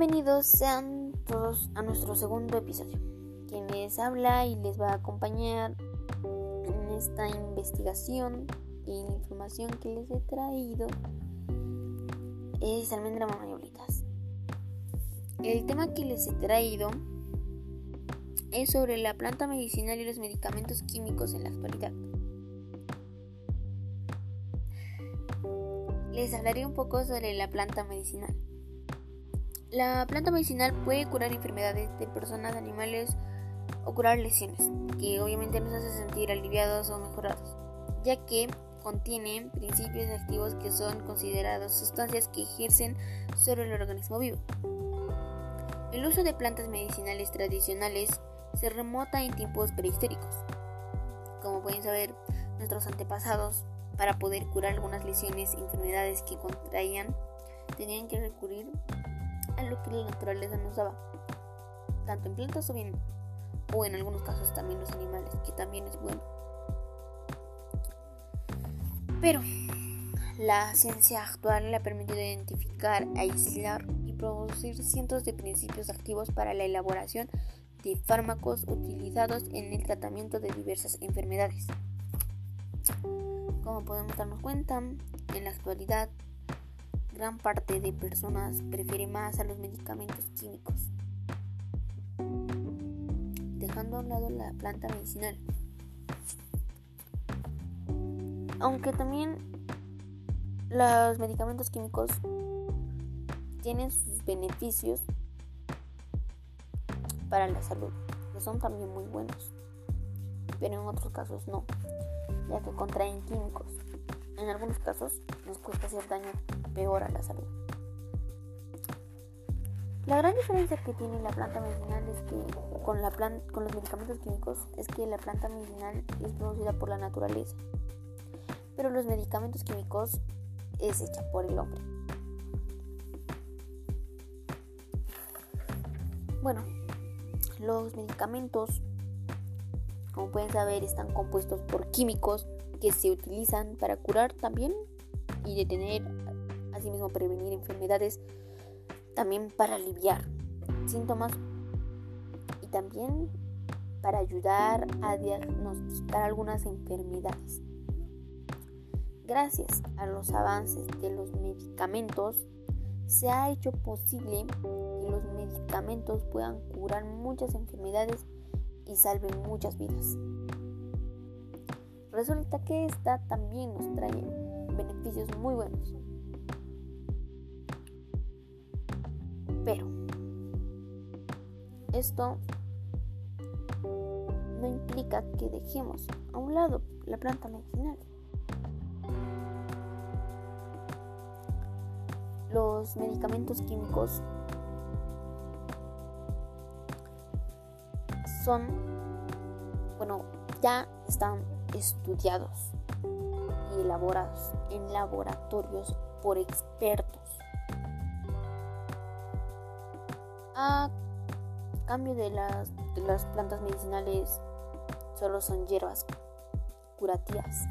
Bienvenidos sean todos a nuestro segundo episodio. Quien les habla y les va a acompañar en esta investigación y la información que les he traído es Almendra Mamayolitas. El tema que les he traído es sobre la planta medicinal y los medicamentos químicos en la actualidad. Les hablaré un poco sobre la planta medicinal. La planta medicinal puede curar enfermedades de personas, animales o curar lesiones, que obviamente nos hace sentir aliviados o mejorados, ya que contienen principios activos que son considerados sustancias que ejercen sobre el organismo vivo. El uso de plantas medicinales tradicionales se remota en tiempos prehistóricos. Como pueden saber, nuestros antepasados, para poder curar algunas lesiones enfermedades que contraían, tenían que recurrir que la naturaleza nos daba, tanto en plantas o bien, o en algunos casos también los animales, que también es bueno. Pero la ciencia actual le ha permitido identificar, aislar y producir cientos de principios activos para la elaboración de fármacos utilizados en el tratamiento de diversas enfermedades. Como podemos darnos cuenta, en la actualidad gran parte de personas prefiere más a los medicamentos químicos, dejando a un lado la planta medicinal. Aunque también los medicamentos químicos tienen sus beneficios para la salud, que son también muy buenos, pero en otros casos no, ya que contraen químicos. En algunos casos nos cuesta hacer daño peor a la salud. La gran diferencia que tiene la planta medicinal es que con, la con los medicamentos químicos es que la planta medicinal es producida por la naturaleza, pero los medicamentos químicos es hecha por el hombre. Bueno, los medicamentos, como pueden saber, están compuestos por químicos que se utilizan para curar también y detener asimismo prevenir enfermedades, también para aliviar síntomas y también para ayudar a diagnosticar algunas enfermedades. Gracias a los avances de los medicamentos, se ha hecho posible que los medicamentos puedan curar muchas enfermedades y salven muchas vidas. Resulta que esta también nos trae beneficios muy buenos. Pero esto no implica que dejemos a un lado la planta medicinal. Los medicamentos químicos son, bueno, ya están estudiados y elaborados en laboratorios por expertos A cambio de las, plantas medicinales, solo son hierbas curativas.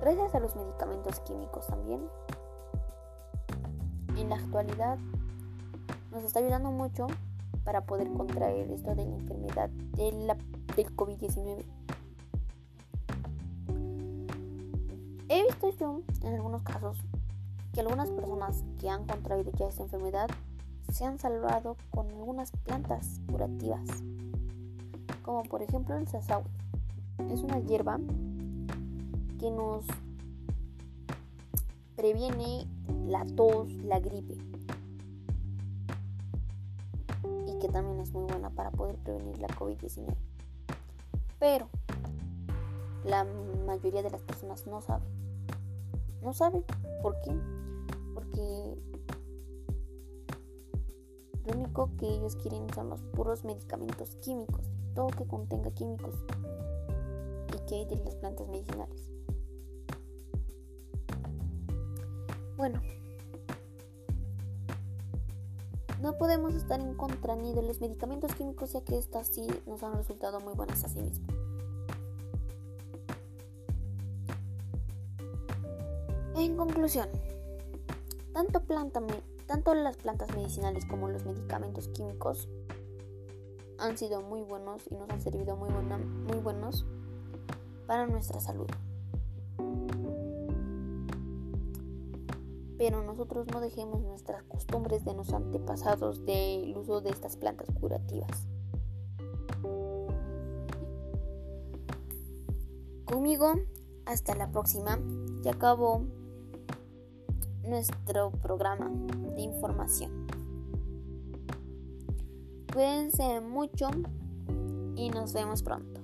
Gracias a los medicamentos químicos también, en la actualidad nos está ayudando mucho para poder contraer esto de la enfermedad del COVID-19. He visto yo en algunos casos que algunas personas que han contraído ya esta enfermedad se han salvado con algunas plantas curativas, como por ejemplo el sasawi. Es una hierba que nos previene la tos, la gripe y que también es muy buena para poder prevenir la COVID-19. Pero la mayoría de las personas no saben no saben por qué. Porque lo único que ellos quieren son los puros medicamentos químicos, todo que contenga químicos y que hay de las plantas medicinales. Bueno, no podemos estar en contra ni de los medicamentos químicos ya que estas sí nos han resultado muy buenas a sí mismos. En conclusión, tanto, tanto las plantas medicinales como los medicamentos químicos han sido muy buenos y nos han servido muy, muy buenos para nuestra salud. Pero nosotros no dejemos nuestras costumbres de los antepasados del uso de estas plantas curativas. Conmigo, hasta la próxima. Ya acabó nuestro programa de información. Cuídense mucho y nos vemos pronto.